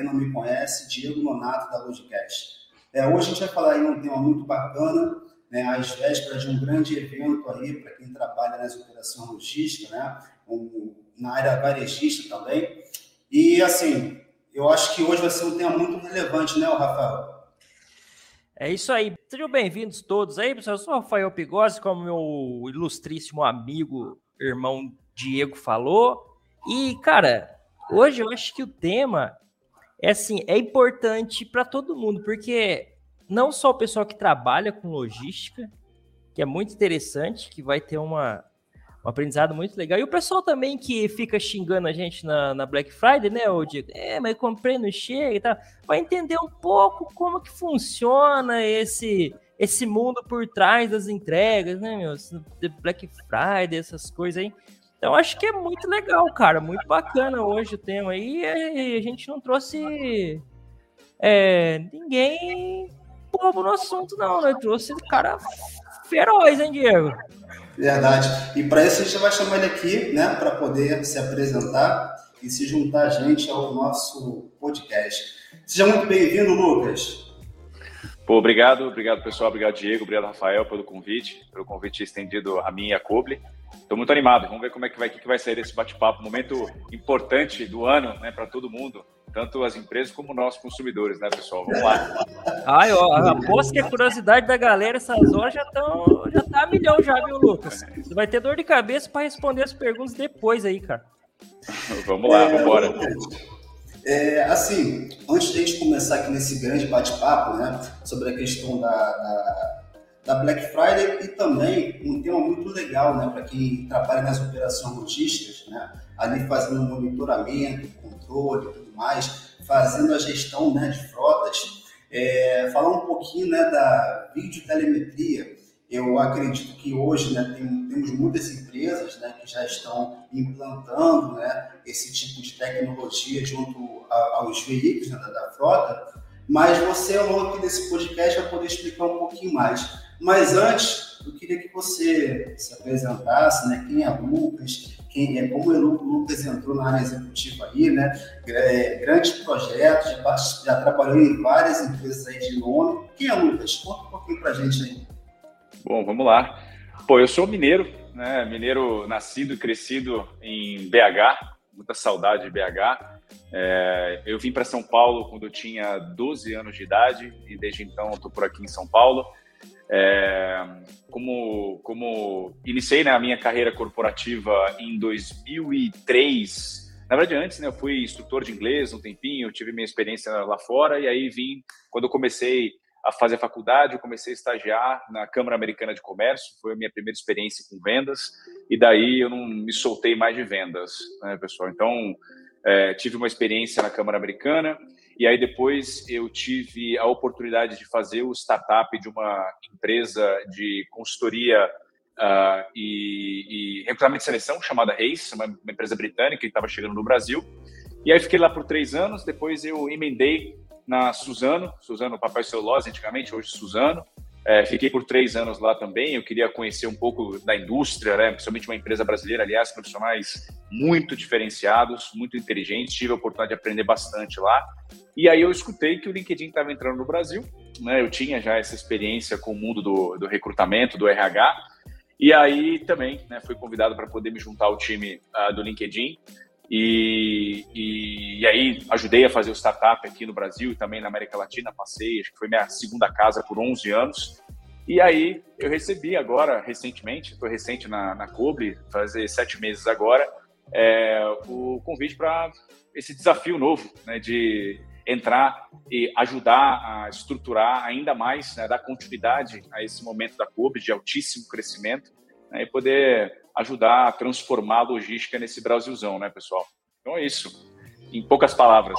quem não me conhece, Diego Nonato, da Logicast. É, hoje a gente vai falar aí um tema muito bacana, né, às vésperas de um grande evento aí para quem trabalha nas operações logísticas, né, um, na área varejista também. E, assim, eu acho que hoje vai ser um tema muito relevante, né, Rafael? É isso aí. Sejam bem-vindos todos aí, pessoal. Eu sou o Rafael Pigossi, como meu ilustríssimo amigo, irmão Diego falou. E, cara, hoje eu acho que o tema é assim, é importante para todo mundo, porque não só o pessoal que trabalha com logística, que é muito interessante, que vai ter uma, um aprendizado muito legal. E o pessoal também que fica xingando a gente na, na Black Friday, né, ô Diego? É, mas comprei no chega e tal. Vai entender um pouco como que funciona esse esse mundo por trás das entregas, né, meu? Black Friday, essas coisas aí. Então, acho que é muito legal, cara. Muito bacana hoje o tema aí. E a gente não trouxe é, ninguém bobo no assunto, não, né? Trouxe cara feroz, hein, Diego? Verdade. E para isso a gente vai chamar ele aqui, né, para poder se apresentar e se juntar a gente ao nosso podcast. Seja muito bem-vindo, Lucas. Pô, obrigado, obrigado pessoal, obrigado Diego, obrigado Rafael pelo convite, pelo convite estendido a mim e a Coble. Estou muito animado, vamos ver como é que vai, que, que vai sair desse bate-papo, momento importante do ano, né, para todo mundo, tanto as empresas como nós consumidores, né, pessoal? Vamos lá. Ai, ó, aposto que a curiosidade da galera essas horas já estão já tá a milhão já, viu, Lucas? Você vai ter dor de cabeça para responder as perguntas depois aí, cara. vamos lá, vamos embora. É, assim, antes de a gente começar aqui nesse grande bate-papo, né, sobre a questão da, da, da, Black Friday e também um tema muito legal, né, para quem trabalha nas operações logísticas, né, ali fazendo monitoramento, controle e tudo mais, fazendo a gestão, né, de frotas, é, falar um pouquinho, né, da videotelemetria, eu acredito que hoje né, tem, temos muitas empresas né, que já estão implantando né, esse tipo de tecnologia junto a, aos veículos né, da, da, frota, mas você, ao longo desse podcast, vai poder explicar um pouquinho mais. Mas antes, eu queria que você se apresentasse, né, quem é Lucas, quem é, como o Lucas entrou na área executiva aí, né, é, grandes projetos, já, já trabalhou em várias empresas aí de nome. Quem é Lucas? Conta um pouquinho para a gente aí. Bom, vamos lá. Pô, eu sou mineiro, né? Mineiro nascido e crescido em BH, muita saudade de BH. É, eu vim para São Paulo quando eu tinha 12 anos de idade e desde então estou por aqui em São Paulo. É, como, como iniciei né, a minha carreira corporativa em 2003, na verdade antes, né, eu fui instrutor de inglês um tempinho, tive minha experiência lá fora e aí vim, quando eu comecei a fazer a faculdade, eu comecei a estagiar na Câmara Americana de Comércio, foi a minha primeira experiência com vendas, e daí eu não me soltei mais de vendas, né, pessoal? Então, é, tive uma experiência na Câmara Americana, e aí depois eu tive a oportunidade de fazer o startup de uma empresa de consultoria uh, e, e, recrutamento de seleção chamada Reis, uma, uma empresa britânica que estava chegando no Brasil. E aí fiquei lá por três anos, depois eu emendei na Suzano, Suzano Papel Celulose antigamente, hoje Suzano. É, fiquei por três anos lá também. Eu queria conhecer um pouco da indústria, né? principalmente uma empresa brasileira, aliás, profissionais muito diferenciados, muito inteligentes. Tive a oportunidade de aprender bastante lá. E aí eu escutei que o LinkedIn estava entrando no Brasil. Né? Eu tinha já essa experiência com o mundo do, do recrutamento, do RH. E aí também né, fui convidado para poder me juntar ao time uh, do LinkedIn. E, e, e, aí ajudei a fazer o startup aqui no Brasil e também na América Latina, passei, acho que foi minha segunda casa por 11 anos. E aí eu recebi agora, recentemente, estou recente na, na Cobre, fazer sete meses agora, é, o convite para esse desafio novo, né, de entrar e ajudar a estruturar ainda mais, né, dar continuidade a esse momento da Cobre de altíssimo crescimento né, e poder ajudar a transformar a logística nesse Brasilzão, né, pessoal? Então é isso. Em poucas palavras.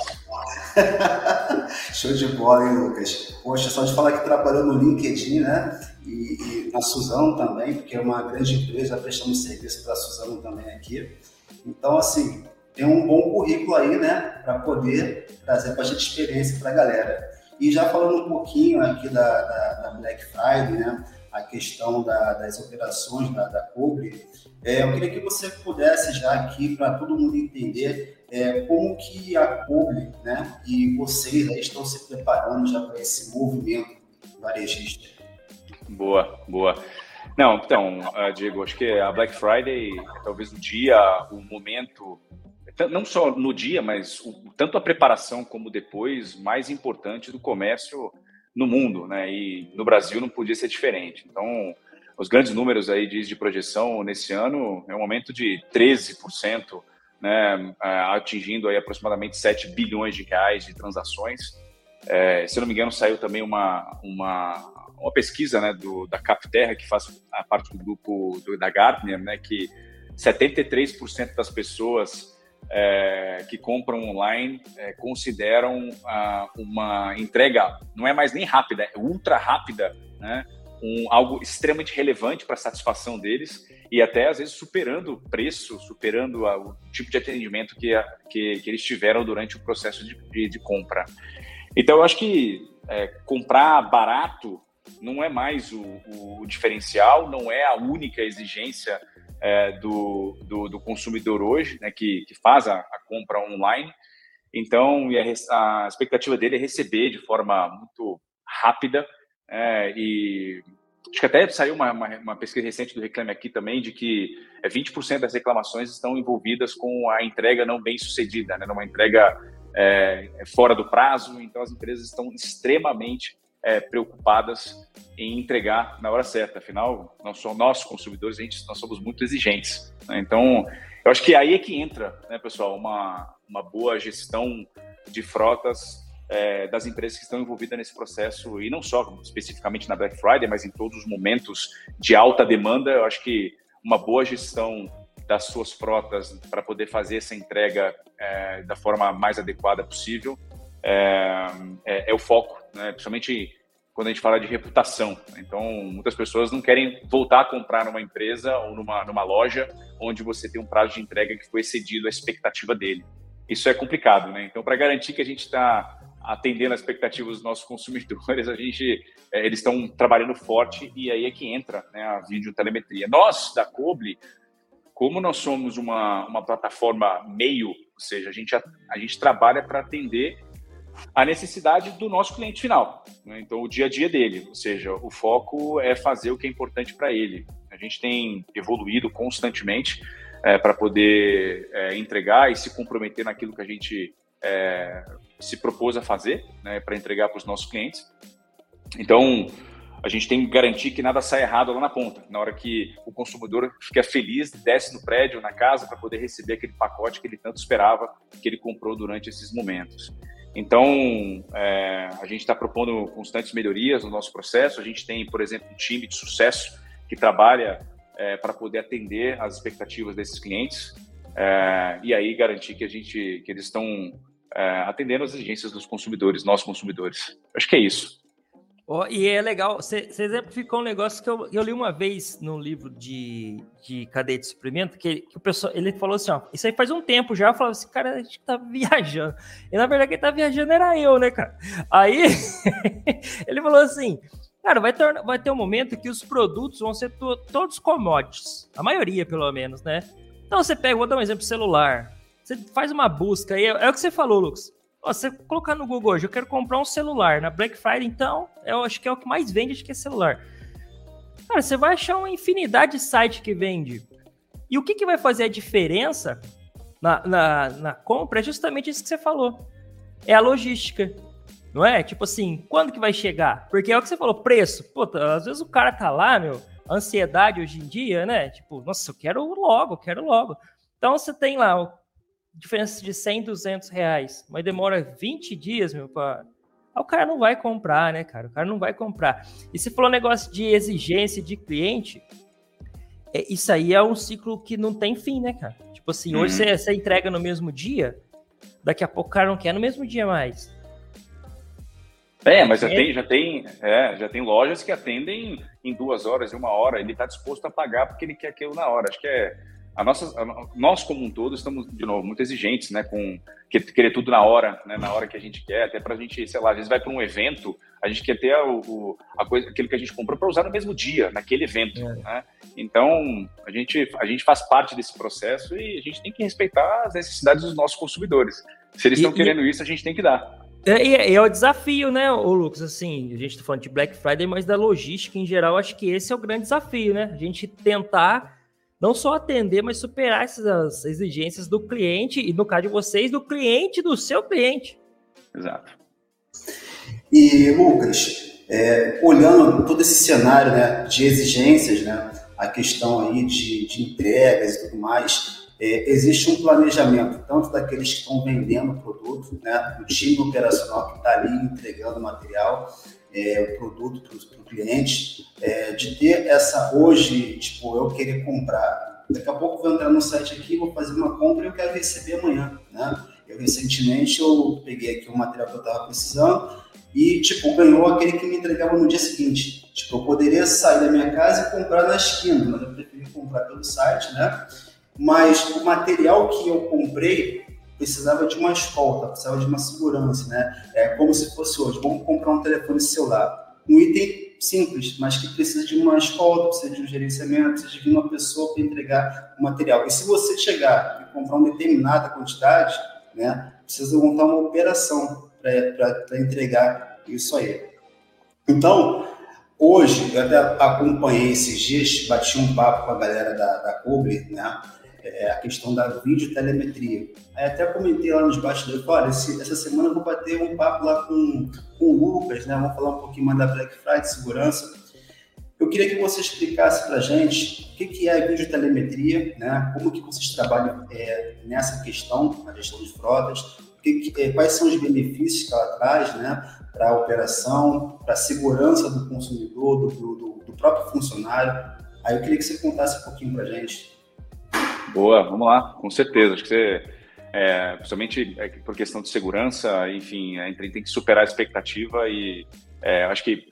Show de bola, hein, Lucas? Poxa, só de falar que trabalhou no LinkedIn, né? E, e na Suzano também, porque é uma grande empresa, prestamos serviço para a Suzano também aqui. Então, assim, tem um bom currículo aí, né? Para poder trazer gente experiência para a galera. E já falando um pouquinho aqui da, da, da Black Friday, né? A questão da, das operações da, da Cobre, é, eu queria que você pudesse já aqui, para todo mundo entender, é, como que a Cobre né, e vocês aí estão se preparando já para esse movimento varejista. Boa, boa. Não, então, uh, Diego, acho que a Black Friday talvez o dia, o momento, não só no dia, mas o, tanto a preparação como depois, mais importante do comércio no mundo, né? E no Brasil não podia ser diferente. Então, os grandes números aí de, de projeção nesse ano é um aumento de 13%, né? É, atingindo aí aproximadamente 7 bilhões de reais de transações. É, se não me engano, saiu também uma, uma, uma pesquisa né, do, da Capterra, que faz a parte do grupo do, da Gartner, né, que 73% das pessoas é, que compram online é, consideram uma entrega, não é mais nem rápida, é ultra rápida, né, um, algo extremamente relevante para a satisfação deles e até às vezes superando o preço, superando a, o tipo de atendimento que, a, que, que, eles tiveram durante o processo de, de, de compra. Então, eu acho que é, comprar barato não é mais o, o, diferencial, não é a única exigência é, do, do, do, consumidor hoje, né, que, que faz a, a compra online. Então, a, a, expectativa dele é receber de forma muito rápida é, e acho que até saiu uma, uma, uma, pesquisa recente do Reclame Aqui também de que 20% é, das reclamações estão envolvidas com a entrega não bem sucedida, né, numa entrega é, fora do prazo. Então, as empresas estão extremamente é, preocupadas em entregar na hora certa. Afinal, nós somos nós consumidores, a gente, nós somos muito exigentes. Né? Então, eu acho que aí é que entra, né, pessoal, uma, uma boa gestão de frotas é, das empresas que estão envolvidas nesse processo e não só especificamente na Black Friday, mas em todos os momentos de alta demanda. Eu acho que uma boa gestão das suas frotas para poder fazer essa entrega é, da forma mais adequada possível é, é, é o foco né? principalmente quando a gente fala de reputação. Então, muitas pessoas não querem voltar a comprar numa empresa ou numa, numa loja onde você tem um prazo de entrega que foi excedido a expectativa dele. Isso é complicado, né? Então, para garantir que a gente está atendendo as expectativas dos nossos consumidores, a gente, é, eles estão trabalhando forte e aí é que entra né, a videotelemetria. Nós, da Coble, como nós somos uma, uma plataforma meio, ou seja, a gente, a, a gente trabalha para atender a necessidade do nosso cliente final. Né? Então, o dia a dia dele, ou seja, o foco é fazer o que é importante para ele. A gente tem evoluído constantemente é, para poder é, entregar e se comprometer naquilo que a gente é, se propôs a fazer, né, para entregar para os nossos clientes. Então, a gente tem que garantir que nada saia errado lá na ponta. Na hora que o consumidor fica feliz, desce no prédio, na casa, para poder receber aquele pacote que ele tanto esperava, que ele comprou durante esses momentos. Então, é, a gente está propondo constantes melhorias no nosso processo. A gente tem, por exemplo, um time de sucesso que trabalha é, para poder atender as expectativas desses clientes é, e aí garantir que a gente, que eles estão é, atendendo as exigências dos consumidores, nossos consumidores. Acho que é isso. Oh, e é legal, você exemplificou um negócio que eu, eu li uma vez num livro de, de cadeia de suprimento, que, que o pessoal, ele falou assim, ó, isso aí faz um tempo já, eu falava assim, cara, a gente tá viajando. E na verdade quem tá viajando era eu, né, cara? Aí ele falou assim, cara, vai ter, vai ter um momento que os produtos vão ser to, todos commodities, a maioria pelo menos, né? Então você pega, vou dar um exemplo, celular, você faz uma busca aí, é, é o que você falou, Lucas, você colocar no Google hoje, eu quero comprar um celular na Black Friday, então, eu acho que é o que mais vende, acho que é celular. Cara, você vai achar uma infinidade de site que vende. E o que, que vai fazer a diferença na, na, na compra é justamente isso que você falou. É a logística. Não é? Tipo assim, quando que vai chegar? Porque é o que você falou, preço. Puta, às vezes o cara tá lá, meu, ansiedade hoje em dia, né? Tipo, nossa, eu quero logo, eu quero logo. Então você tem lá diferença de 100, 200 reais, mas demora 20 dias, meu, para o cara não vai comprar, né, cara? O cara não vai comprar. E se falou negócio de exigência de cliente, é, isso aí é um ciclo que não tem fim, né, cara? Tipo assim, hoje uhum. você, você entrega no mesmo dia, daqui a pouco o cara não quer no mesmo dia mais. É, mas já tem, já tem, é, já tem lojas que atendem em duas horas, em uma hora. Ele está disposto a pagar porque ele quer aquilo na hora. Acho que é a nossa, a, nós como um todo estamos, de novo, muito exigentes, né, com querer tudo na hora, né, na hora que a gente quer, até para a gente, sei lá, às vezes vai para um evento, a gente quer ter o, o, a coisa, aquilo que a gente comprou para usar no mesmo dia, naquele evento, é. né? Então, a gente, a gente faz parte desse processo e a gente tem que respeitar as necessidades dos nossos consumidores. Se eles estão querendo isso, a gente tem que dar. É, é, é o desafio, né, Lucas? Assim, a gente está falando de Black Friday, mas da logística em geral, acho que esse é o grande desafio, né? A gente tentar não só atender, mas superar essas exigências do cliente, e no caso de vocês, do cliente do seu cliente. Exato. E, Lucas, é, olhando todo esse cenário né, de exigências, né, a questão aí de, de entregas e tudo mais, é, existe um planejamento, tanto daqueles que estão vendendo o produto, né, do time operacional que está ali entregando o material, é, o produto para o cliente, é, de ter essa hoje, tipo, eu querer comprar. Daqui a pouco vou entrar no site aqui, vou fazer uma compra e eu quero receber amanhã, né? Eu recentemente eu peguei aqui o material que eu estava precisando e, tipo, ganhou aquele que me entregava no dia seguinte. Tipo, eu poderia sair da minha casa e comprar na esquina, mas eu preferi comprar pelo site, né? Mas o material que eu comprei precisava de uma escolta, precisava de uma segurança, né? É como se fosse hoje, vamos comprar um telefone celular. Um item simples, mas que precisa de uma escolta, precisa de um gerenciamento, precisa de uma pessoa para entregar o material. E se você chegar e comprar uma determinada quantidade, né, precisa montar uma operação para entregar isso aí. Então, hoje, eu até acompanhei esses dias, bati um papo com a galera da, da Cobre, né? É, a questão da videotelemetria. Aí até comentei lá nos bastidores, olha, esse, essa semana eu vou bater um papo lá com, com o Lucas, né? Vamos falar um pouquinho mais da Black Friday, segurança. Eu queria que você explicasse para a gente o que, que é a videotelemetria, né? como que vocês trabalham é, nessa questão, na gestão de frotas, que, que, é, quais são os benefícios que ela traz né? para a operação, para a segurança do consumidor, do, do, do próprio funcionário. Aí eu queria que você contasse um pouquinho para a gente. Boa, vamos lá, com certeza. Acho que você, é, principalmente é, por questão de segurança, enfim, a gente tem que superar a expectativa e é, acho que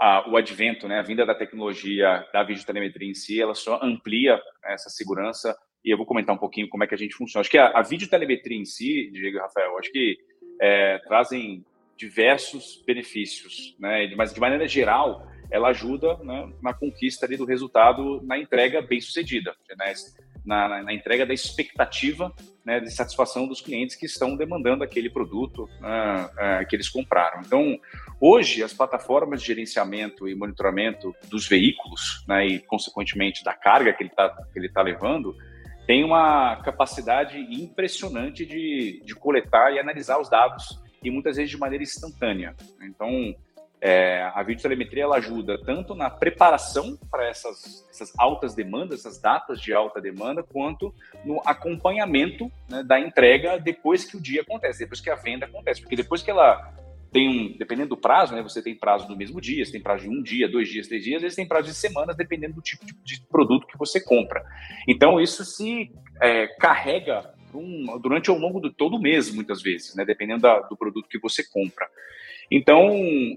a, o advento, né, a vinda da tecnologia da videotelemetria em si, ela só amplia essa segurança e eu vou comentar um pouquinho como é que a gente funciona. Acho que a, a videotelemetria em si, Diego e Rafael, acho que é, trazem diversos benefícios, né, mas de maneira geral, ela ajuda né, na conquista ali do resultado na entrega bem sucedida. Né? Na, na, entrega da expectativa né, de satisfação dos clientes que estão demandando aquele produto né, é, que eles compraram. Então, hoje, as plataformas de gerenciamento e monitoramento dos veículos né, e, consequentemente, da carga que ele está tá levando, tem uma capacidade impressionante de, de coletar e analisar os dados e muitas vezes de maneira instantânea. Então, é, a videotelemetria ela ajuda tanto na preparação para essas, essas altas demandas, essas datas de alta demanda, quanto no acompanhamento né, da entrega depois que o dia acontece, depois que a venda acontece. Porque depois que ela tem um, dependendo do prazo, né, você tem prazo no mesmo dia, você tem prazo de um dia, dois dias, três dias, às vezes tem prazo de semanas, dependendo do tipo de, de produto que você compra. Então, isso se é, carrega um, durante ao longo de todo o mês, muitas vezes, né, dependendo da, do produto que você compra. Então,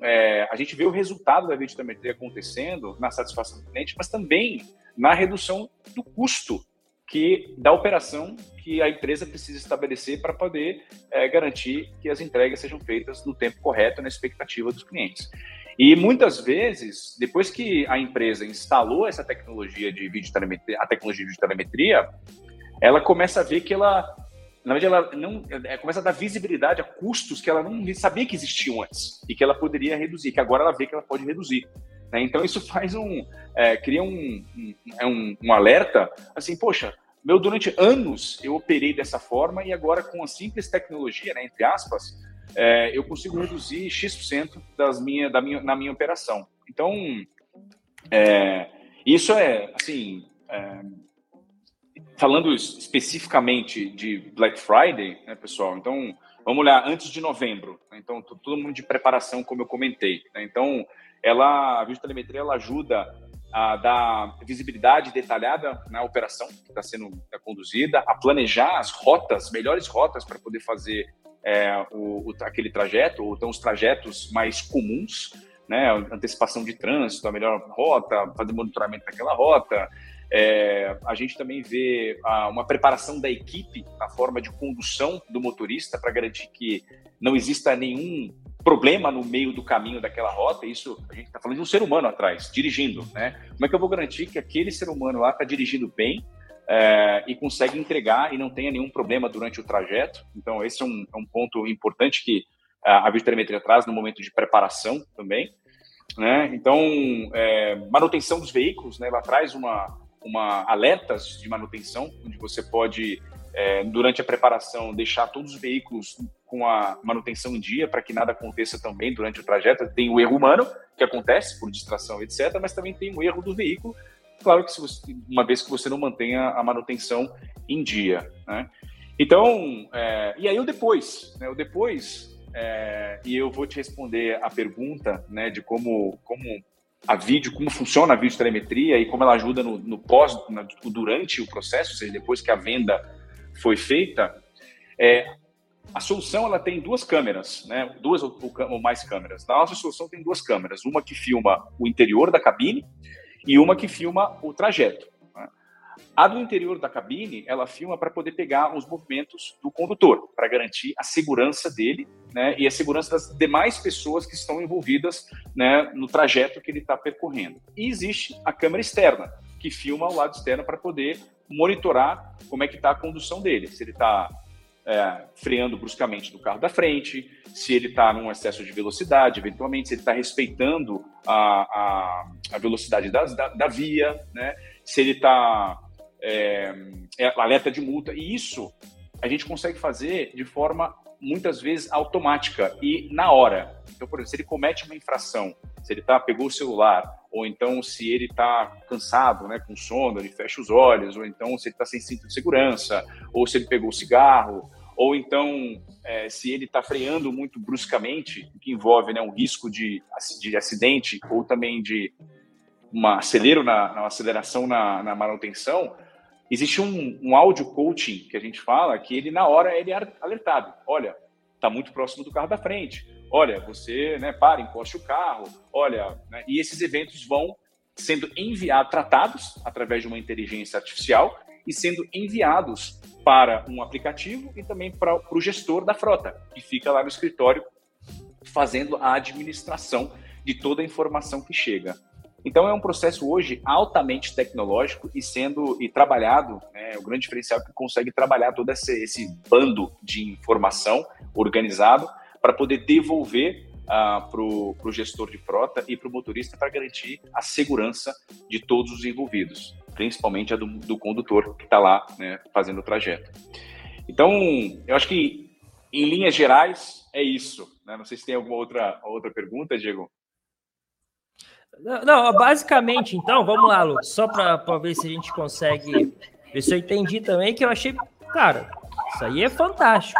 é, a gente vê o resultado da videometria acontecendo na satisfação do cliente, mas também na redução do custo que da operação que a empresa precisa estabelecer para poder é, garantir que as entregas sejam feitas no tempo correto, na expectativa dos clientes. E muitas vezes, depois que a empresa instalou essa tecnologia de videotelemetria, a tecnologia de videotelemetria, ela começa a ver que ela na verdade, ela não é, começa a dar visibilidade a custos que ela não sabia que existiam antes e que ela poderia reduzir, que agora ela vê que ela pode reduzir. Né? Então, isso faz um. É, cria um, um, é um, alerta assim, poxa, meu, durante anos eu operei dessa forma e agora com a simples tecnologia, né, entre aspas, é, eu consigo reduzir X% das minha, da minha, na minha operação. Então, é, isso é, assim, é, falando especificamente de Black Friday, né, pessoal? Então, vamos olhar antes de novembro. Né? Então, todo mundo de preparação, como eu comentei. Né? Então, ela, a videotelemetria, ela ajuda a dar visibilidade detalhada na operação que está sendo tá conduzida, a planejar as rotas, melhores rotas para poder fazer é, o, o, aquele trajeto, ou então os trajetos mais comuns, né? Antecipação de trânsito, a melhor rota, fazer monitoramento daquela rota, É, a gente também vê a, uma preparação da equipe na forma de condução do motorista para garantir que não exista nenhum problema no meio do caminho daquela rota. Isso a gente está falando de um ser humano atrás, dirigindo, né? Como é que eu vou garantir que aquele ser humano lá está dirigindo bem é, e consegue entregar e não tenha nenhum problema durante o trajeto? Então, esse é um, é um ponto importante que a videotelemetria traz no momento de preparação também. Né? Então, é, manutenção dos veículos, né? ela traz uma, uma alertas de manutenção, onde você pode, é, durante a preparação, deixar todos os veículos com a manutenção em dia para que nada aconteça também durante o trajeto. Tem o erro humano, que acontece por distração, etc., mas também tem o erro do veículo, claro que você, uma vez que você não mantenha a manutenção em dia. Né? Então, é, e aí o depois, né? o depois, é, e eu vou te responder a pergunta né, de como, como a vídeo, como funciona a videotelemetria e como ela ajuda no, no pós, no, durante o processo, ou seja, depois que a venda foi feita, é, a solução ela tem duas câmeras, né? duas ou, ou, mais câmeras. Na nossa solução tem duas câmeras, uma que filma o interior da cabine e uma que filma o trajeto. A do interior da cabine, ela filma para poder pegar os movimentos do condutor, para garantir a segurança dele né, e a segurança das demais pessoas que estão envolvidas né, no trajeto que ele está percorrendo. E existe a câmera externa, que filma o lado externo para poder monitorar como é que está a condução dele, se ele está é, freando bruscamente no carro da frente, se ele está num excesso de velocidade, eventualmente, se ele está respeitando a, a, a velocidade da, da, da, via, né? se ele está é, é, alerta de multa. E isso a gente consegue fazer de forma muitas vezes automática e na hora. Então, por exemplo, se ele comete uma infração, se ele tá, pegou o celular, ou então se ele está cansado, né, com sono, ele fecha os olhos, ou então se ele está sem cinto de segurança, ou se ele pegou o cigarro, ou então é, se ele está freando muito bruscamente, que envolve né, um risco de, de acidente ou também de uma acelero na, na aceleração na, na manutenção, Existe um, um áudio coaching que a gente fala que ele, na hora, ele é alertado. Olha, está muito próximo do carro da frente. Olha, você, né, para, encoste o carro. Olha, né, e esses eventos vão sendo enviados, tratados através de uma inteligência artificial e sendo enviados para um aplicativo e também para o gestor da frota, que fica lá no escritório fazendo a administração de toda a informação que chega. Então é um processo hoje altamente tecnológico e sendo e trabalhado, né, o grande diferencial é que consegue trabalhar todo esse, esse bando de informação organizado para poder devolver uh, ah, para o gestor de frota e para o motorista para garantir a segurança de todos os envolvidos, principalmente a do, do condutor que está lá né, fazendo o trajeto. Então, eu acho que em linhas gerais é isso. Né? Não sei se tem alguma outra, outra pergunta, Diego. Não, basicamente, então, vamos lá, Lu, só para ver se a gente consegue ver se eu entendi também, que eu achei, cara, isso aí é fantástico,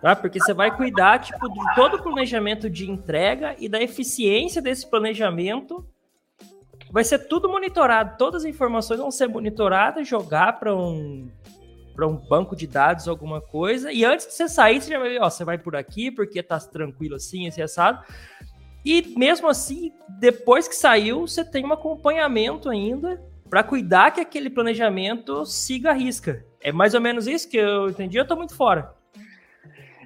tá? Porque você vai cuidar, tipo, de todo o planejamento de entrega e da eficiência desse planejamento. Vai ser tudo monitorado, todas as informações vão ser monitoradas, jogar para um para um banco de dados, alguma coisa, e antes de você sair, você já vai ver, ó, você vai por aqui, porque tá tranquilo assim, esse assado. E mesmo assim, depois que saiu, você tem um acompanhamento ainda para cuidar que aquele planejamento siga a risca. É mais ou menos isso que eu entendi, eu estou muito fora.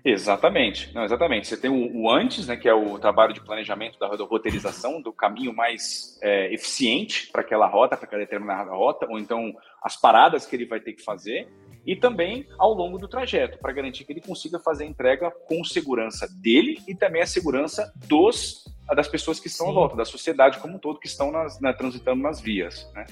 Exatamente, não, exatamente. Você tem o, o, antes, né, que é o trabalho de planejamento da, roteirização, do caminho mais é, eficiente para aquela rota, para aquela determinada rota, ou então as paradas que ele vai ter que fazer e também ao longo do trajeto, para garantir que ele consiga fazer a entrega com segurança dele e também a segurança dos das pessoas que estão Sim. à volta, da sociedade como um todo que estão nas, né, transitando nas vias. Né?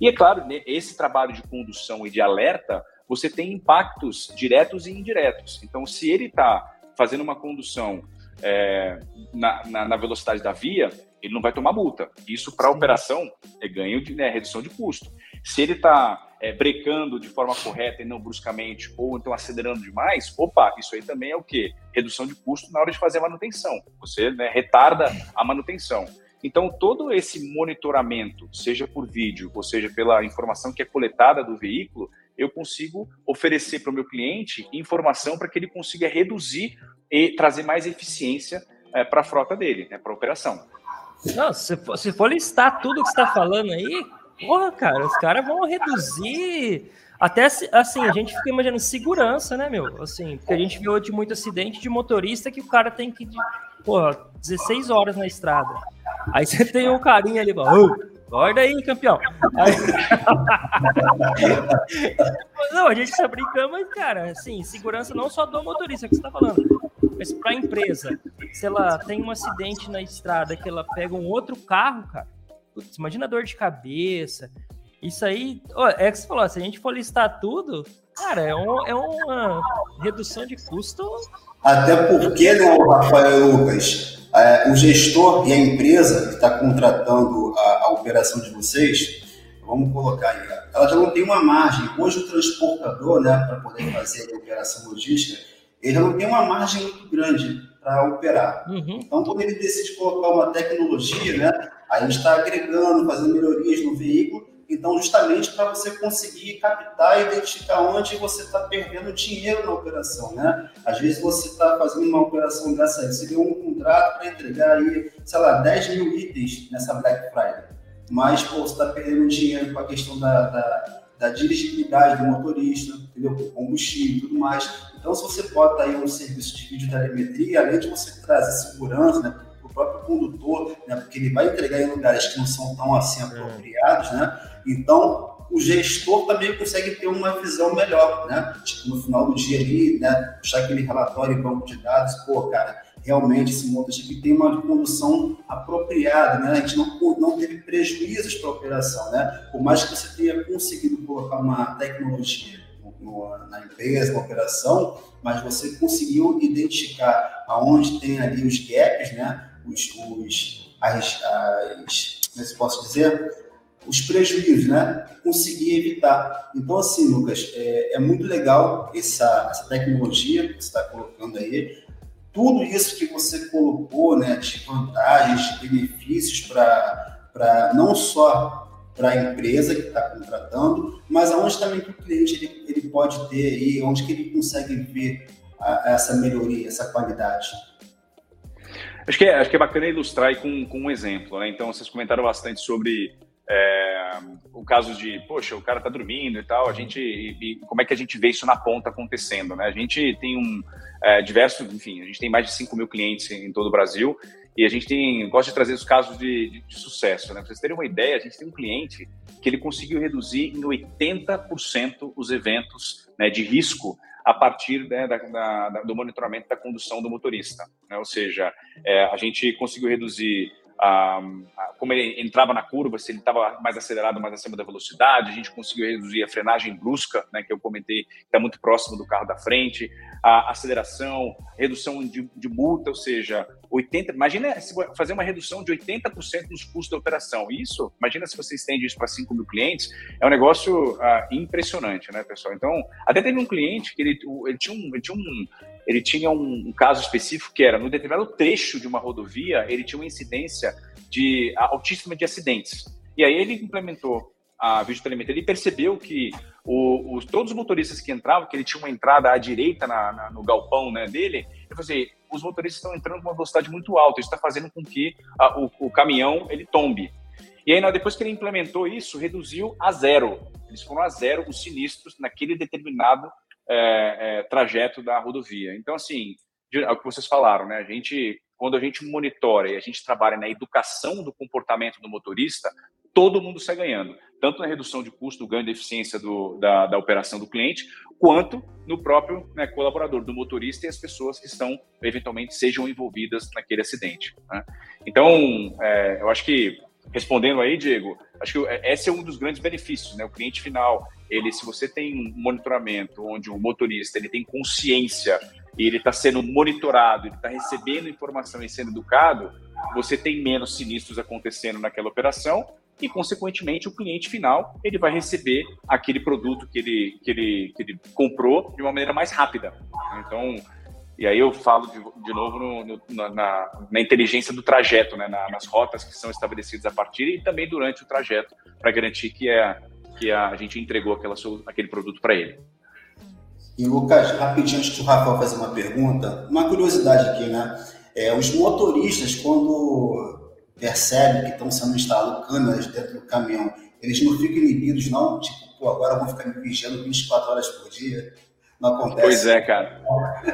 E é claro, esse trabalho de condução e de alerta, você tem impactos diretos e indiretos. Então, se ele está fazendo uma condução é, na, na, na, velocidade da via, ele não vai tomar multa. Isso para a operação é ganho de né, redução de custo. Se ele está é, brecando de forma correta e não bruscamente, ou então acelerando demais, opa, isso aí também é o quê? Redução de custo na hora de fazer a manutenção. Você né, retarda a manutenção. Então, todo esse monitoramento, seja por vídeo, ou seja pela informação que é coletada do veículo, eu consigo oferecer para o meu cliente informação para que ele consiga reduzir e trazer mais eficiência é, para a frota dele, né, para a operação. Não, se for, se for listar tudo que está falando aí, Porra, cara, os caras vão reduzir. Até assim, a gente fica imaginando segurança, né, meu? Assim, porque a gente viu de muito acidente de motorista que o cara tem que, porra, 16 horas na estrada. Aí você tem um carinha ali, oh, acorda aí, campeão. Aí... não, a gente tá brincando, mas, cara, assim, segurança não só do motorista que você tá falando, mas para a empresa. Se ela tem um acidente na estrada que ela pega um outro carro, cara, putz, imagina dor de cabeça. Isso aí, ó, é que você falou, se a gente for listar tudo, cara, é, um, é uma redução de custo. Até porque, né, Rafael Lucas, é, o gestor e a empresa que está contratando a, a operação de vocês, vamos colocar aí, ela já não tem uma margem. Hoje o transportador, né, para poder fazer a operação logística, ele não tem uma margem muito grande para operar. Uhum. Então, quando ele decide colocar uma tecnologia, né, aí está agregando, fazendo melhorias no veículo, então, justamente para você conseguir captar e identificar onde você está perdendo dinheiro na operação, né? Às vezes você está fazendo uma operação dessa aí, você deu um contrato para entregar aí, sei lá, 10 mil itens nessa Black Friday, mas, pô, você está perdendo dinheiro com a questão da, da, da dirigibilidade do motorista, entendeu? combustível e tudo mais. Então, se você bota aí um serviço de videotelemetria, além de você trazer segurança né, para o próprio condutor, né, porque ele vai entregar em lugares que não são tão assim é. apropriados, né? Então, o gestor também consegue ter uma visão melhor, né? Tipo, no final do dia ali, né? Puxar aquele relatório em banco de dados, pô, cara, realmente esse aqui tem uma condução apropriada, né? A gente não, não teve prejuízos para a operação, né? Por mais que você tenha conseguido colocar uma tecnologia no, na empresa, na operação, mas você conseguiu identificar aonde tem ali os gaps, né? Os, os as, as, como é que posso dizer? Os prejuízos, né? Conseguir evitar. Então, assim, Lucas, é, é muito legal essa, essa tecnologia que você está colocando aí. Tudo isso que você colocou, né, de vantagens, de benefícios para não só para a empresa que está contratando, mas aonde também que o cliente ele, ele pode ter aí, onde que ele consegue ver a, essa melhoria, essa qualidade. Acho que é, acho que é bacana ilustrar com, com um exemplo, né? Então, vocês comentaram bastante sobre é, o caso de, poxa, o cara está dormindo e tal, a gente, e, e, como é que a gente vê isso na ponta acontecendo, né? A gente tem um, é, diversos, enfim, a gente tem mais de 5 mil clientes em todo o Brasil e a gente tem, gosta de trazer os casos de, de, de sucesso, né? Para vocês terem uma ideia, a gente tem um cliente que ele conseguiu reduzir em 80% os eventos né, de risco a partir né, da, da, do monitoramento da condução do motorista. Né? Ou seja, é, a gente conseguiu reduzir como ele entrava na curva, se ele estava mais acelerado, mais acima da velocidade, a gente conseguiu reduzir a frenagem brusca, né, que eu comentei, que está muito próximo do carro da frente, a aceleração, redução de, de multa, ou seja, 80, imagina fazer uma redução de 80% nos custos da operação. Isso, imagina se você estende isso para 5 mil clientes, é um negócio uh, impressionante, né, pessoal? Então, até teve um cliente que ele, ele tinha um, ele tinha um, ele tinha um, um, caso específico que era, no determinado trecho de uma rodovia, ele tinha uma incidência de altíssima de acidentes. E aí ele implementou a videotelemetria, ele percebeu que o, os, todos os motoristas que entravam, que ele tinha uma entrada à direita na, na, no galpão né, dele, ele falou assim, os motoristas estão entrando com uma velocidade muito alta, isso está fazendo com que a, o, o, caminhão ele tombe. E aí, depois que ele implementou isso, reduziu a zero. Eles foram a zero os sinistros naquele determinado é, é, trajeto da rodovia. Então, assim, é o que vocês falaram, né? A gente, quando a gente monitora e a gente trabalha na educação do comportamento do motorista, todo mundo sai ganhando, tanto na redução de custo, ganho de eficiência do, da, da operação do cliente, quanto no próprio né, colaborador, do motorista e as pessoas que estão, eventualmente, sejam envolvidas naquele acidente. Né? Então, é, eu acho que, respondendo aí, Diego, acho que esse é um dos grandes benefícios, né? O cliente final, ele, se você tem um monitoramento onde o motorista ele tem consciência e ele está sendo monitorado, ele está recebendo informação e sendo educado, você tem menos sinistros acontecendo naquela operação e, consequentemente, o cliente final ele vai receber aquele produto que ele, que ele, que ele comprou de uma maneira mais rápida. Então, e aí eu falo de, de novo no, no, na, na, inteligência do trajeto, né, na, nas rotas que são estabelecidas a partir e também durante o trajeto, para garantir que, é, que a gente entregou aquela, aquele produto para ele. E Lucas, rapidinho antes do Rafael fazer uma pergunta, uma curiosidade aqui, né? É, os motoristas, quando percebem que estão sendo instaladas câmeras dentro do caminhão, Eles não ficam inibidos, não, tipo, pô, agora vão ficar me vigiando 24 horas por dia. Não acontece. Pois é, cara.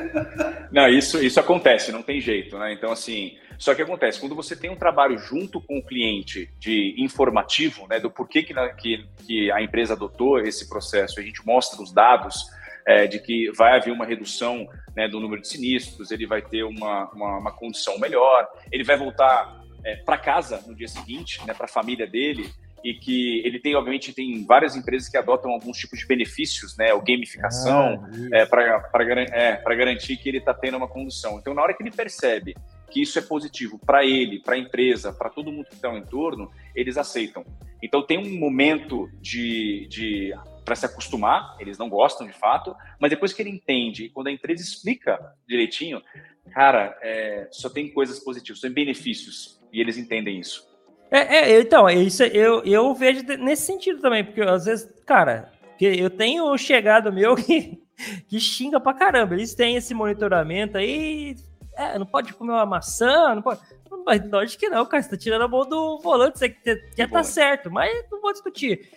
não, isso, isso acontece, não tem jeito, né? Então, assim, só que acontece, quando você tem um trabalho junto com o cliente de informativo, né, do porquê que, que, que a empresa adotou esse processo, a gente mostra os dados é, de que vai haver uma redução né, do número de sinistros, ele vai ter uma, uma, uma condição melhor, ele vai voltar é, para casa no dia seguinte, né, para a família dele, e que ele tem, obviamente, tem várias empresas que adotam alguns tipos de benefícios, né, o gamificação, ah, é, para é, garantir que ele está tendo uma condução. Então, na hora que ele percebe que isso é positivo para ele, para a empresa, para todo mundo que está ao entorno, eles aceitam. Então, tem um momento de, de para se acostumar, eles não gostam de fato, mas depois que ele entende, quando a empresa explica direitinho, cara, é, só tem coisas positivas, só tem benefícios, e eles entendem isso. É, é, então, isso eu, eu vejo nesse sentido também, porque às vezes, cara, eu tenho um chegado meu que, que xinga pra caramba. Eles têm esse monitoramento aí. É, não pode comer uma maçã, não pode. Mas lógico que não, cara. Você tá tirando a mão do volante, você quer tá certo, mas não vou discutir.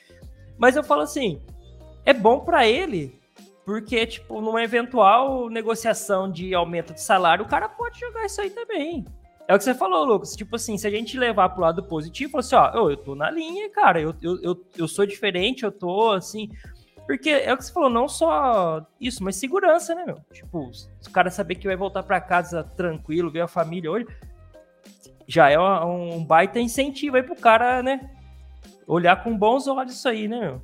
Mas eu falo assim: é bom para ele, porque, tipo, numa eventual negociação de aumento de salário, o cara pode jogar isso aí também. É o que você falou, Lucas. Tipo assim, se a gente levar pro lado positivo, assim, ó, eu, eu tô na linha, cara, eu, eu, eu, eu sou diferente, eu tô assim. Porque é o que você falou, não só isso, mas segurança, né, meu? Tipo, o cara saber que vai voltar para casa tranquilo, ver a família hoje, já é um baita incentivo aí pro cara, né? Olhar com bons olhos isso aí, né, meu?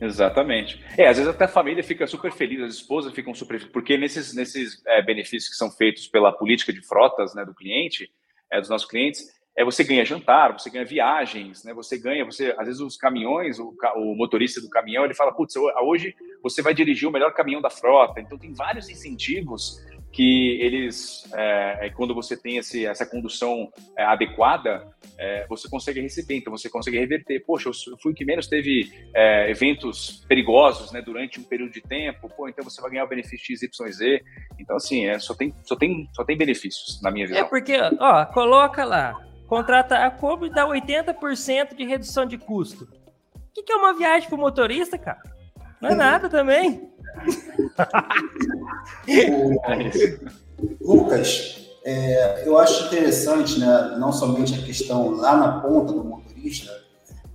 Exatamente. É, às vezes até a família fica super feliz, as esposas ficam super felizes, porque nesses, nesses é, benefícios que são feitos pela política de frotas né, do cliente, é, dos nossos clientes, é, você ganha jantar, você ganha viagens, né, você ganha, você, às vezes os caminhões, o, o motorista do caminhão, ele fala, putz, hoje você vai dirigir o melhor caminhão da frota, então tem vários incentivos que eles, é, é, quando você tem esse, essa condução é, adequada, é, você consegue receber, então você consegue reverter. Poxa, eu fui o que menos teve é, eventos perigosos né, durante um período de tempo, pô, então você vai ganhar o benefício XYZ. Então, assim, é, só, tem, só, tem, só tem benefícios, na minha visão. É porque, ó, coloca lá, contrata a Kobe e dá 80% de redução de custo. O que, que é uma viagem para o motorista, cara? Não é nada também. Lucas, é, eu acho interessante, né, não somente a questão lá na ponta do motorista,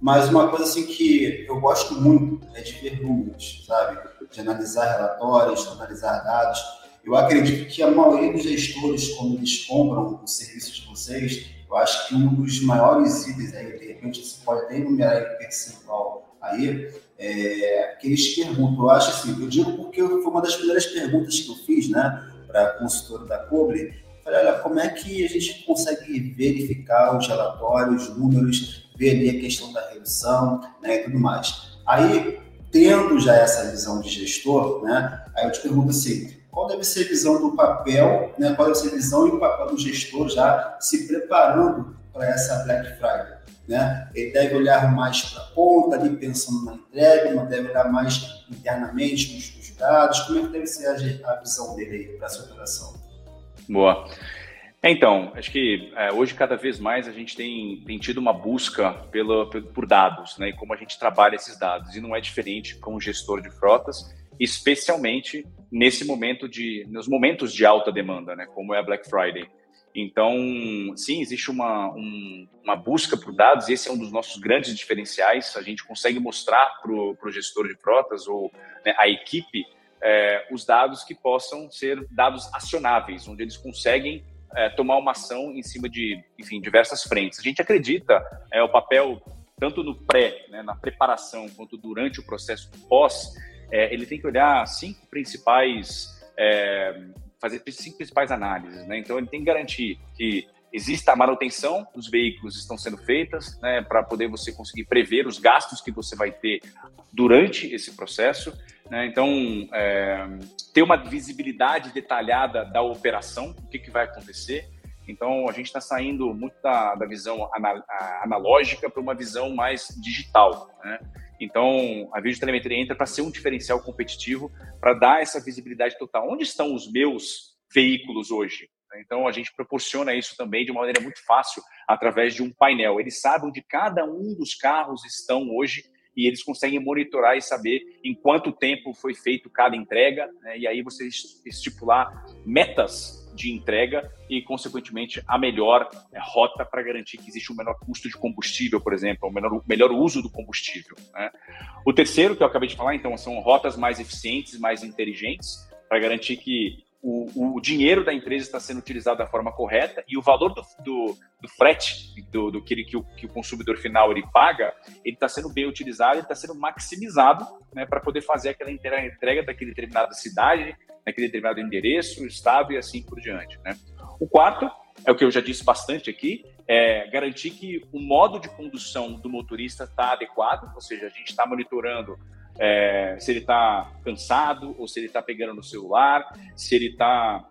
mas uma coisa assim que eu gosto muito é de ver números, sabe? De analisar relatórios, analisar dados. Eu acredito que a maioria dos gestores, quando eles compram o serviço de vocês, eu acho que um dos maiores itens aí, de repente você pode até enumerar em percentual aí, é, que eles perguntam. Eu acho assim, eu digo porque foi uma das primeiras perguntas que eu fiz, né, para a consultora da Cobre. Falei, olha, como é que a gente consegue verificar os relatórios, os números, ver ali a questão da redução, né, e tudo mais. Aí, tendo já essa visão de gestor, né, aí eu te pergunto assim, qual deve ser a visão do papel, né, qual deve ser a visão e o papel do gestor já se preparando para essa Black Friday? Né? Ele deve olhar mais para a ponta, ali pensando na entrega, mas deve olhar mais internamente nos, nos dados. Como é que deve ser a, a visão dele para essa operação? Boa. Então, acho que é, hoje cada vez mais a gente tem, tem tido uma busca pelo, por dados, né? E como a gente trabalha esses dados. E não é diferente para um gestor de frotas, especialmente nesse momento de, nos momentos de alta demanda, né? Como é a Black Friday. Então, sim, existe uma, um, uma busca por dados, e esse é um dos nossos grandes diferenciais. A gente consegue mostrar para o gestor de frotas ou né, a equipe é, os dados que possam ser dados acionáveis, onde eles conseguem é, tomar uma ação em cima de, enfim, diversas frentes. A gente acredita é, o papel tanto no pré, né, na preparação, quanto durante o processo pós, é, ele tem que olhar cinco principais é, fazer cinco principais análises, né? Então ele tem que garantir que exista a manutenção dos veículos estão sendo feitas, né, para poder você conseguir prever os gastos que você vai ter durante esse processo. Né? Então, é, ter uma visibilidade detalhada da operação, o que, que vai acontecer. Então, a gente está saindo muito da, da visão analógica para uma visão mais digital. Né? Então, a videotelemetria entra para ser um diferencial competitivo, para dar essa visibilidade total. Onde estão os meus veículos hoje? Então, a gente proporciona isso também de uma maneira muito fácil através de um painel. Eles sabem onde cada um dos carros estão hoje e eles conseguem monitorar e saber em quanto tempo foi feito cada entrega, né? e aí você estipular metas de entrega e, consequentemente, a melhor é, rota para garantir que existe um menor custo de combustível, por exemplo, um menor, melhor uso do combustível. Né? O terceiro, que eu acabei de falar, então, são rotas mais eficientes, mais inteligentes, para garantir que o, o, dinheiro da empresa está sendo utilizado da forma correta e o valor do, do, do frete, do, do que, que, o, que, o, consumidor final ele paga, ele está sendo bem utilizado, ele está sendo maximizado né, para poder fazer aquela entrega daquela determinada cidade, naquele determinado endereço, estado e assim por diante. Né? O quarto é o que eu já disse bastante aqui, é garantir que o modo de condução do motorista está adequado, ou seja, a gente está monitorando é, se ele está cansado ou se ele está pegando no celular, se ele está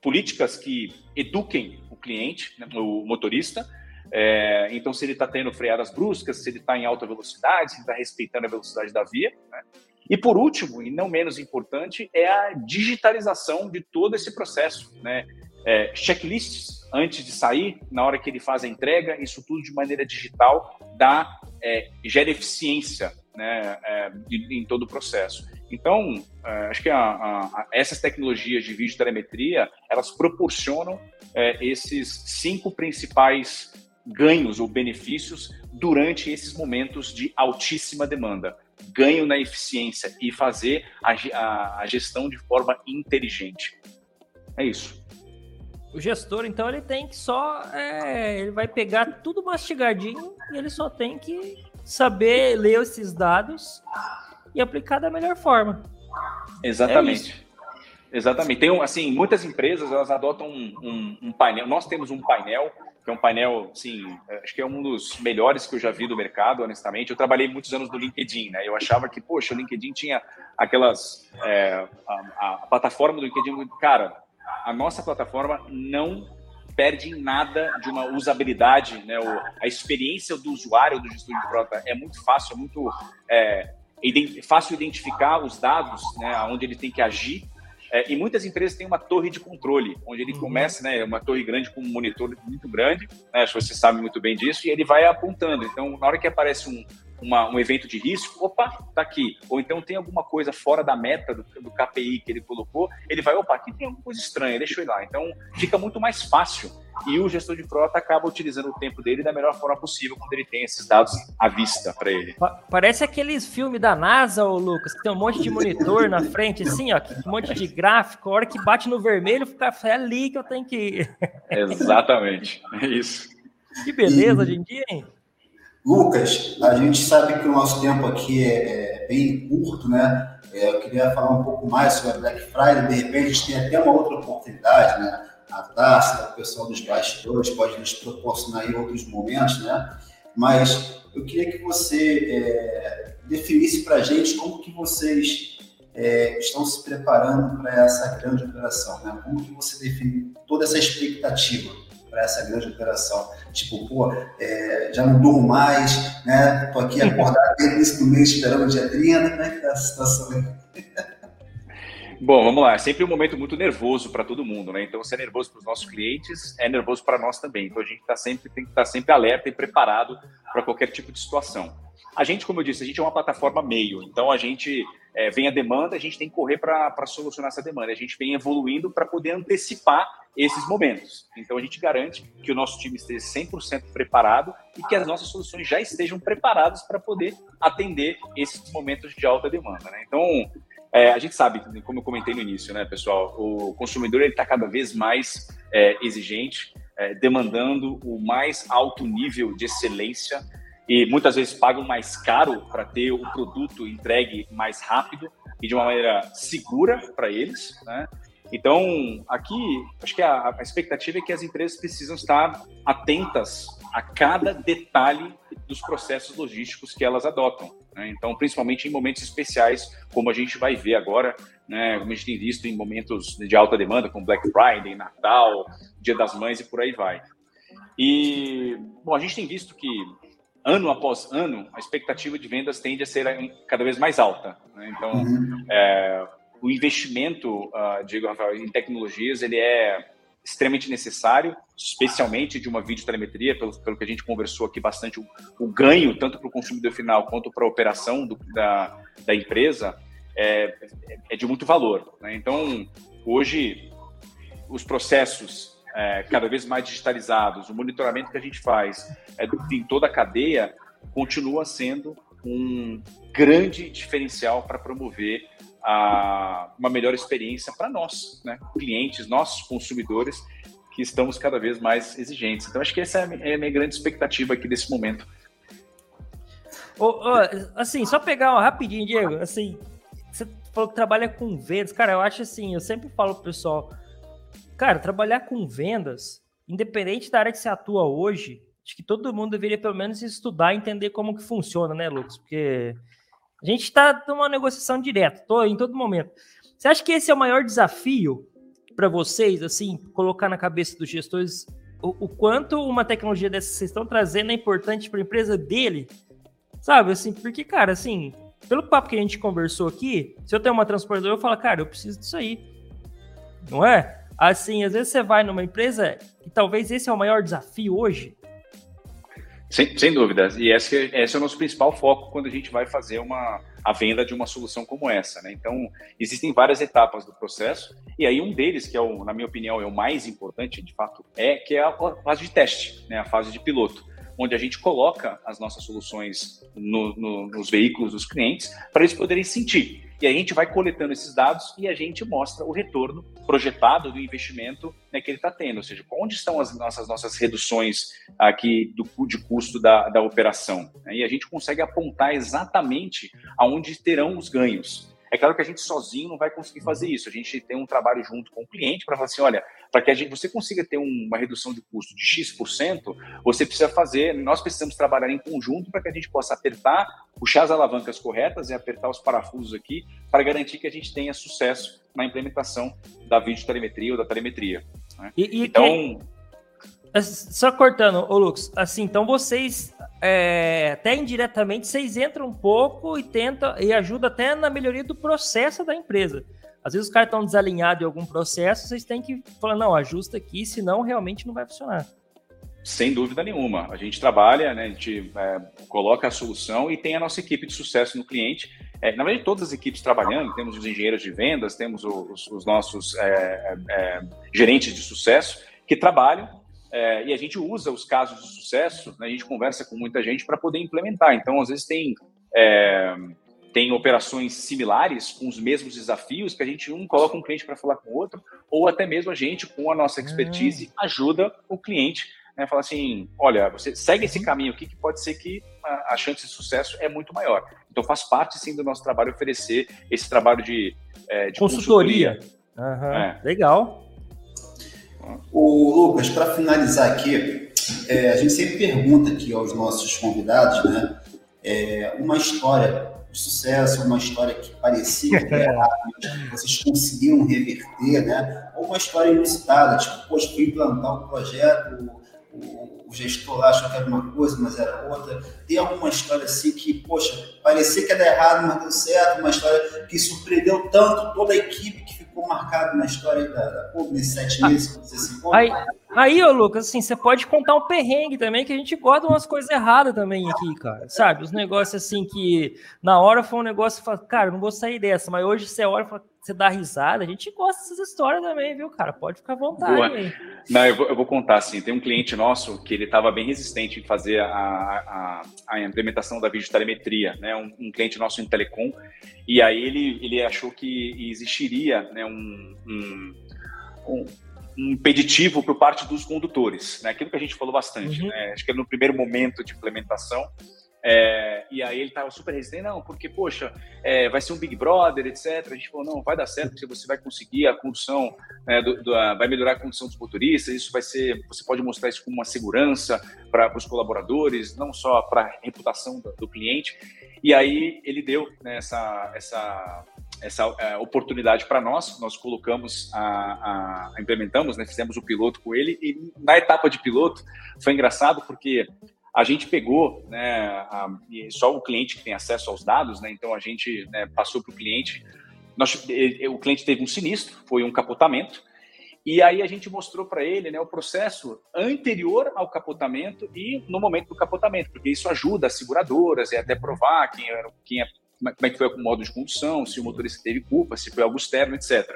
políticas que eduquem o cliente, né, o motorista. É, então, se ele está tendo freadas bruscas, se ele está em alta velocidade, se ele está respeitando a velocidade da via. Né? E por último, e não menos importante, é a digitalização de todo esse processo. Né? É, checklists antes de sair, na hora que ele faz a entrega, isso tudo de maneira digital dá, é, gera eficiência né, é, em todo o processo. Então, é, acho que a, a, essas tecnologias de vídeo telemetria, elas proporcionam é, esses cinco principais ganhos ou benefícios durante esses momentos de altíssima demanda. Ganho na eficiência e fazer a, a, gestão de forma inteligente. É isso. O gestor, então, ele tem que só. É, ele vai pegar tudo mastigadinho e ele só tem que saber ler esses dados e aplicar da melhor forma. Exatamente. É Exatamente. Tem, assim, muitas empresas, elas adotam um, um, um, painel. Nós temos um painel, que é um painel, assim, acho que é um dos melhores que eu já vi do mercado, honestamente. Eu trabalhei muitos anos no LinkedIn, né? Eu achava que, poxa, o LinkedIn tinha aquelas... É, a, a plataforma do LinkedIn, cara, a nossa plataforma não perde em nada de uma usabilidade, né? O, a experiência do usuário do gestor de frota é muito fácil, é muito é, fácil identificar os dados, né? Onde ele tem que agir. É, e muitas empresas têm uma torre de controle, onde ele uhum. começa, né? Uma torre grande com um monitor muito grande, né, acho que você sabe muito bem disso, e ele vai apontando. Então, na hora que aparece um, uma, um evento de risco, opa, tá aqui. Ou então tem alguma coisa fora da meta do, do KPI que ele colocou, ele vai, opa, aqui tem alguma coisa estranha, deixa eu ir lá. Então fica muito mais fácil e o gestor de frota acaba utilizando o tempo dele da melhor forma possível quando ele tem esses dados à vista para ele. Parece aqueles filmes da NASA, ô Lucas, que tem um monte de monitor na frente, assim, ó, um monte de gráfico, a hora que bate no vermelho, fica é ali que eu tenho que ir. Exatamente, é isso. Que beleza hoje em dia, hein? Lucas, a gente sabe que o nosso tempo aqui é, é bem curto, né? É, eu queria falar um pouco mais sobre a Black Friday, de repente a gente tem até uma outra oportunidade, né? A Taça, o pessoal dos bastidores pode nos proporcionar em outros momentos, né? Mas eu queria que você é, definisse para a gente como que vocês é, estão se preparando para essa grande operação, né? Como que você define toda essa expectativa para essa grande operação? Tipo, pô, é, já não durmo mais, né? Tô aqui acordado desde início do mês esperando o dia 30, como é que tá a situação aí? Bom, vamos lá. É sempre um momento muito nervoso para todo mundo, né? Então, se é nervoso para os nossos clientes, é nervoso para nós também. Então, a gente tá sempre, tem que estar tá sempre alerta e preparado para qualquer tipo de situação. A gente, como eu disse, a gente é uma plataforma meio. Então, a gente é, vem a demanda, a gente tem que correr para solucionar essa demanda. A gente vem evoluindo para poder antecipar esses momentos. Então, a gente garante que o nosso time esteja 100% preparado e que as nossas soluções já estejam preparadas para poder atender esses momentos de alta demanda. Né? Então, é, a gente sabe, como eu comentei no início, né, pessoal, o consumidor está cada vez mais é, exigente, é, demandando o mais alto nível de excelência e muitas vezes pagam mais caro para ter o produto entregue mais rápido e de uma maneira segura para eles, né? Então, aqui, acho que a, a, expectativa é que as empresas precisam estar atentas a cada detalhe dos processos logísticos que elas adotam. Né? Então, principalmente em momentos especiais, como a gente vai ver agora, né? como a gente tem visto em momentos de alta demanda, como Black Friday, Natal, Dia das Mães e por aí vai. E, bom, a gente tem visto que ano após ano, a expectativa de vendas tende a ser cada vez mais alta. Né? Então, uhum. é, o investimento, uh, digo, Rafael, em tecnologias, ele é extremamente necessário, especialmente de uma videotelemetria, pelo, pelo que a gente conversou aqui bastante, o, o ganho, tanto para o consumidor final quanto para a operação do, da, da empresa, é, é de muito valor. Né? Então, hoje, os processos é, cada vez mais digitalizados, o monitoramento que a gente faz é, em toda a cadeia, continua sendo um grande diferencial para promover a, uma melhor experiência para nós, né, clientes, nossos consumidores, que estamos cada vez mais exigentes. Então, acho que essa é a minha grande expectativa aqui desse momento. Oh, oh, assim, só pegar rapidinho, Diego, assim, você falou que trabalha com vendas, cara, eu acho assim, eu sempre falo pro pessoal, cara, trabalhar com vendas, independente da área que você atua hoje, acho que todo mundo deveria pelo menos estudar e entender como que funciona, né, Lucas? Porque a gente está numa negociação direta, tô, em todo momento. Você acha que esse é o maior desafio para vocês, assim, colocar na cabeça dos gestores o, o quanto uma tecnologia dessa que vocês estão trazendo é importante para a empresa dele? Sabe, assim, porque, cara, assim, pelo papo que a gente conversou aqui, se eu tenho uma transportadora, eu falo, cara, eu preciso disso aí. Não é? Assim, às vezes você vai numa empresa e talvez esse é o maior desafio hoje, sem, sem dúvida. E esse, esse é o nosso principal foco quando a gente vai fazer uma, a venda de uma solução como essa. Né? Então, existem várias etapas do processo, e aí um deles, que é o, na minha opinião, é o mais importante, de fato, é que é a fase de teste, né? a fase de piloto, onde a gente coloca as nossas soluções no, no, nos veículos dos clientes para eles poderem sentir e a gente vai coletando esses dados e a gente mostra o retorno projetado do investimento né, que ele está tendo, ou seja, onde estão as nossas, nossas reduções aqui do de custo da, da operação. Né? E a gente consegue apontar exatamente aonde terão os ganhos. É claro que a gente sozinho não vai conseguir fazer isso. A gente tem um trabalho junto com o cliente para falar assim, olha, para que a gente, você consiga ter uma redução de custo de X%, você precisa fazer, nós precisamos trabalhar em conjunto para que a gente possa apertar, puxar as alavancas corretas e apertar os parafusos aqui para garantir que a gente tenha sucesso na implementação da videotelemetria ou da telemetria. Né? E, e então... Que... Só cortando, ô Lux, assim, então vocês é, até indiretamente vocês entram um pouco e tentam e ajuda até na melhoria do processo da empresa. Às vezes os caras estão desalinhados em algum processo, vocês têm que falar, não, ajusta aqui, senão realmente não vai funcionar. Sem dúvida nenhuma. A gente trabalha, né, a gente é, coloca a solução e tem a nossa equipe de sucesso no cliente. É, na verdade, todas as equipes trabalhando, temos os engenheiros de vendas, temos os, os nossos é, é gerentes de sucesso que trabalham é, e a gente usa os casos de sucesso, né, a gente conversa com muita gente para poder implementar. Então, às vezes, tem é, tem operações similares com os mesmos desafios que a gente um coloca um cliente para falar com o outro, ou até mesmo a gente, com a nossa expertise, ah. ajuda o cliente né, falar assim, olha, você segue esse uhum. caminho aqui que pode ser que a, a, chance de sucesso é muito maior. Então faz parte sim do nosso trabalho oferecer esse trabalho de, é, de consultoria. consultoria. Uhum. É. Legal. O Lucas, para finalizar aqui, é, a gente sempre pergunta aqui aos nossos convidados, né, é, uma história de sucesso, uma história que parecia que errada, vocês conseguiram reverter, né? Ou uma história inusitada, tipo, poxa, fui implantar um projeto, o, o gestor lá achou que era uma coisa, mas era outra. Tem alguma história assim que, poxa, parecia que dar errado, mas deu certo, uma história que surpreendeu tanto toda a equipe que ficou marcado na história da, da Pô, nesses sete meses que você se Aí, aí, ô Lucas, assim, você pode contar um perrengue também, que a gente gosta umas coisas erradas também aqui, cara. Sabe? Os negócios assim que na hora foi um negócio, cara, não vou sair dessa, mas hoje você olha e fala, você dá risada. A gente gosta dessas histórias também, viu, cara? Pode ficar à vontade. Não, eu vou, eu vou, contar assim. Tem um cliente nosso que ele estava bem resistente em fazer a, a, a implementação da videotelemetria, né? Um, um, cliente nosso em telecom. E aí ele, ele achou que existiria né, um um impeditivo por parte dos condutores, né? Aquilo que a gente falou bastante, uhum. né? Acho que no primeiro momento de implementação, é, e aí ele tava super resistente, não, porque, poxa, é, vai ser um Big Brother, etc. A gente falou, não, vai dar certo, porque você vai conseguir a condução, né, do, do, a, vai melhorar a condução dos motoristas, isso vai ser, você pode mostrar isso como uma segurança para os colaboradores, não só para a reputação do, do, cliente. E aí ele deu né, essa, essa, essa é, oportunidade para nós, nós colocamos, a, a, implementamos, né, fizemos o piloto com ele, e na etapa de piloto foi engraçado porque a gente pegou, né, a, só o cliente que tem acesso aos dados, né, então a gente né, passou para o cliente. Nós, o cliente teve um sinistro, foi um capotamento, E aí a gente mostrou para ele né, o processo anterior ao capotamento e no momento do capotamento, porque isso ajuda as seguradoras e até provar quem, era, quem é, como é que foi o modo de condução, se o motorista teve culpa, se foi algo externo, etc.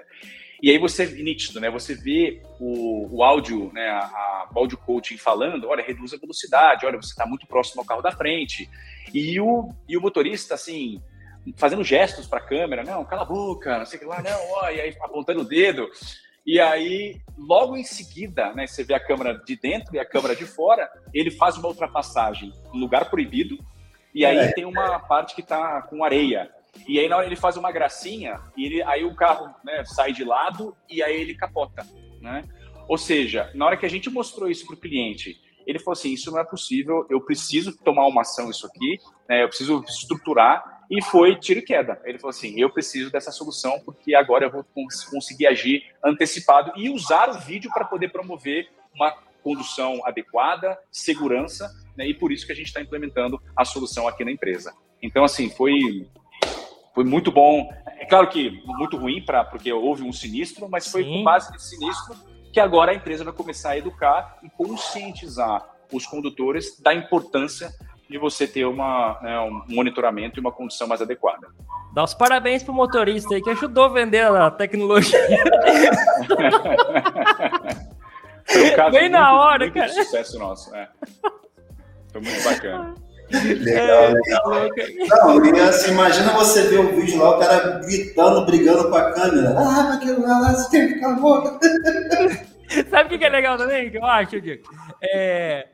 E aí você, nítido, né? Você vê o, o áudio, né? A, a, o áudio coaching falando, olha, reduz a velocidade, olha, você está muito próximo ao carro da frente. E o, e o motorista, assim, fazendo gestos para a câmera, não, cala a boca, não sei o que lá, não, ó, e aí apontando o dedo. E aí, logo em seguida, né, você vê a câmera de dentro e a câmera de fora, ele faz uma ultrapassagem em lugar proibido, e aí é. tem uma parte que está com areia. E aí, na hora ele faz uma gracinha, e ele, aí o carro né, sai de lado e aí ele capota. Né? Ou seja, na hora que a gente mostrou isso para o cliente, ele falou assim: Isso não é possível, eu preciso tomar uma ação, isso aqui, né, eu preciso estruturar. E foi tiro e queda. Ele falou assim: Eu preciso dessa solução porque agora eu vou conseguir agir antecipado e usar o vídeo para poder promover uma condução adequada, segurança, né, e por isso que a gente está implementando a solução aqui na empresa. Então, assim, foi foi muito bom. É claro que muito ruim para porque houve um sinistro, mas foi Sim. com base nesse sinistro que agora a empresa vai começar a educar e conscientizar os condutores da importância de você ter uma, né, um monitoramento e uma condição mais adequada. Dá os parabéns pro motorista aí que ajudou a vender a tecnologia. Foi um caso Bem muito, na hora, muito cara. de sucesso nosso. É. Foi muito bacana. Legal, é, legal. Não, e assim, imagina você ver o vídeo lá, o cara gritando, brigando com a câmera. Ah, mas aquilo lá, você tem que ficar boca. Sabe o que é legal também, que eu acho, Diego? É,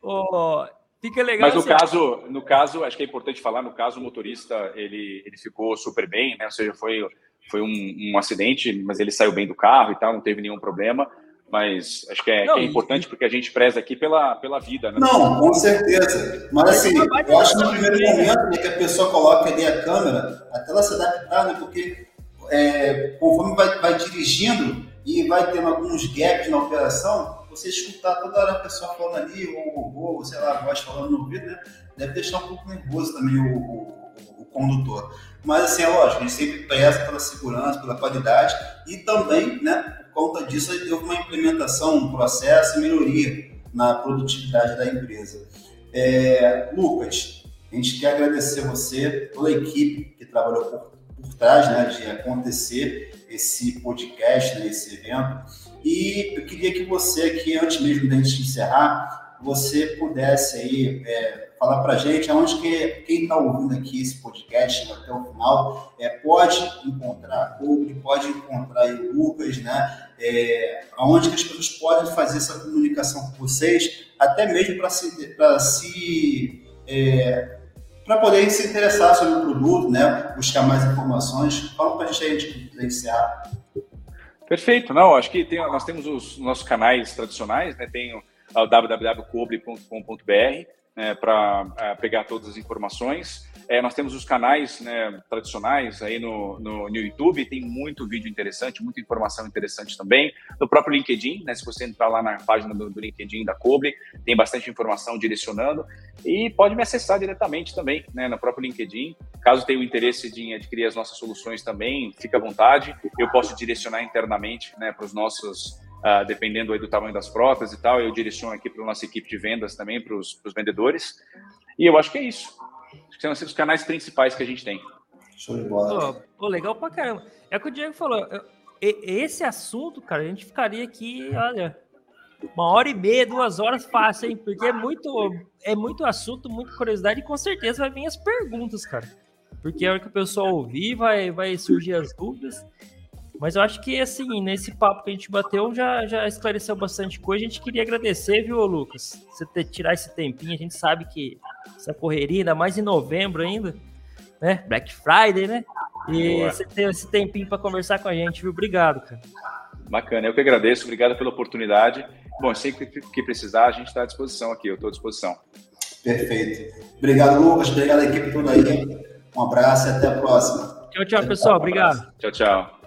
oh, fica legal. Mas no assim, caso, no caso, acho que é importante falar, no caso, o motorista, ele, ele ficou super bem, né? Ou seja, foi, foi um, um acidente, mas ele saiu bem do carro e tal, não teve nenhum problema mas acho que é, não, que é importante porque a gente preza aqui pela, pela vida. Né? Não, com certeza. Mas assim, eu acho que no primeiro momento né, que a pessoa coloca ali a câmera, até ela se adaptar, né? Porque é, conforme vai, vai dirigindo e vai tendo alguns gaps na operação, você escutar toda hora a pessoa falando ali, ou o robô, ou sei lá, a voz falando no ouvido, né? Deve deixar um pouco nervoso também o, o, o condutor. Mas assim, é lógico, a gente sempre preza pela segurança, pela qualidade e também, né, conta disso, houve uma implementação, um processo melhoria na produtividade da empresa. É, Lucas, a gente quer agradecer você, toda a equipe que trabalhou por, por trás né, de acontecer esse podcast, né, esse evento. E eu queria que você aqui, antes mesmo da gente encerrar, você pudesse aí é, falar para a gente aonde que quem está ouvindo aqui esse podcast até o final é, pode encontrar a Cobre, pode encontrar o Lucas, né? É, aonde que as pessoas podem fazer essa comunicação com vocês, até mesmo para se, pra se é, para poder se interessar sobre o produto, né? Buscar mais informações. Fala para a gente aí de. Perfeito, não, acho que tem, nós temos os nossos canais tradicionais, né? Tem o www.cobre.com.br, né, para é, pegar todas as informações. É, nós temos os canais né, tradicionais aí no, no, no, YouTube, tem muito vídeo interessante, muita informação interessante também. No próprio LinkedIn, né, se você entrar lá na página do, do LinkedIn da Cobre, tem bastante informação direcionando. E pode me acessar diretamente também né, no próprio LinkedIn. Caso tenha o interesse de adquirir as nossas soluções também, fique à vontade. Eu posso direcionar internamente né, para os nossos uh, dependendo do tamanho das frotas e tal, eu direciono aqui para a nossa equipe de vendas também, para os vendedores. E eu acho que é isso. Acho que são os canais principais que a gente tem. Show de bola. Pô, pô, legal pra caramba. É o que o Diego falou. esse assunto, cara, a gente ficaria aqui, olha, uma hora e meia, duas horas fácil, hein? Porque é muito, é muito assunto, muita curiosidade e com certeza vai vir as perguntas, cara. Porque a hora que o pessoal ouvir, vai, vai surgir as dúvidas. Mas eu acho que, assim, nesse papo que a gente bateu, já, já esclareceu bastante coisa. A gente queria agradecer, viu, Lucas? Você ter tirar esse tempinho. A gente sabe que essa correria, ainda mais em novembro ainda, né? Black Friday, né? E Boa. você ter esse tempinho para conversar com a gente, viu? Obrigado, cara. Bacana, eu que agradeço. Obrigado pela oportunidade. Bom, sempre que precisar, a gente está à disposição aqui. Eu estou à disposição. Perfeito. Obrigado, Lucas. Obrigado à equipe toda aí. Um abraço e até a próxima. Tchau, tchau, pessoal. Obrigado. Tchau, tchau.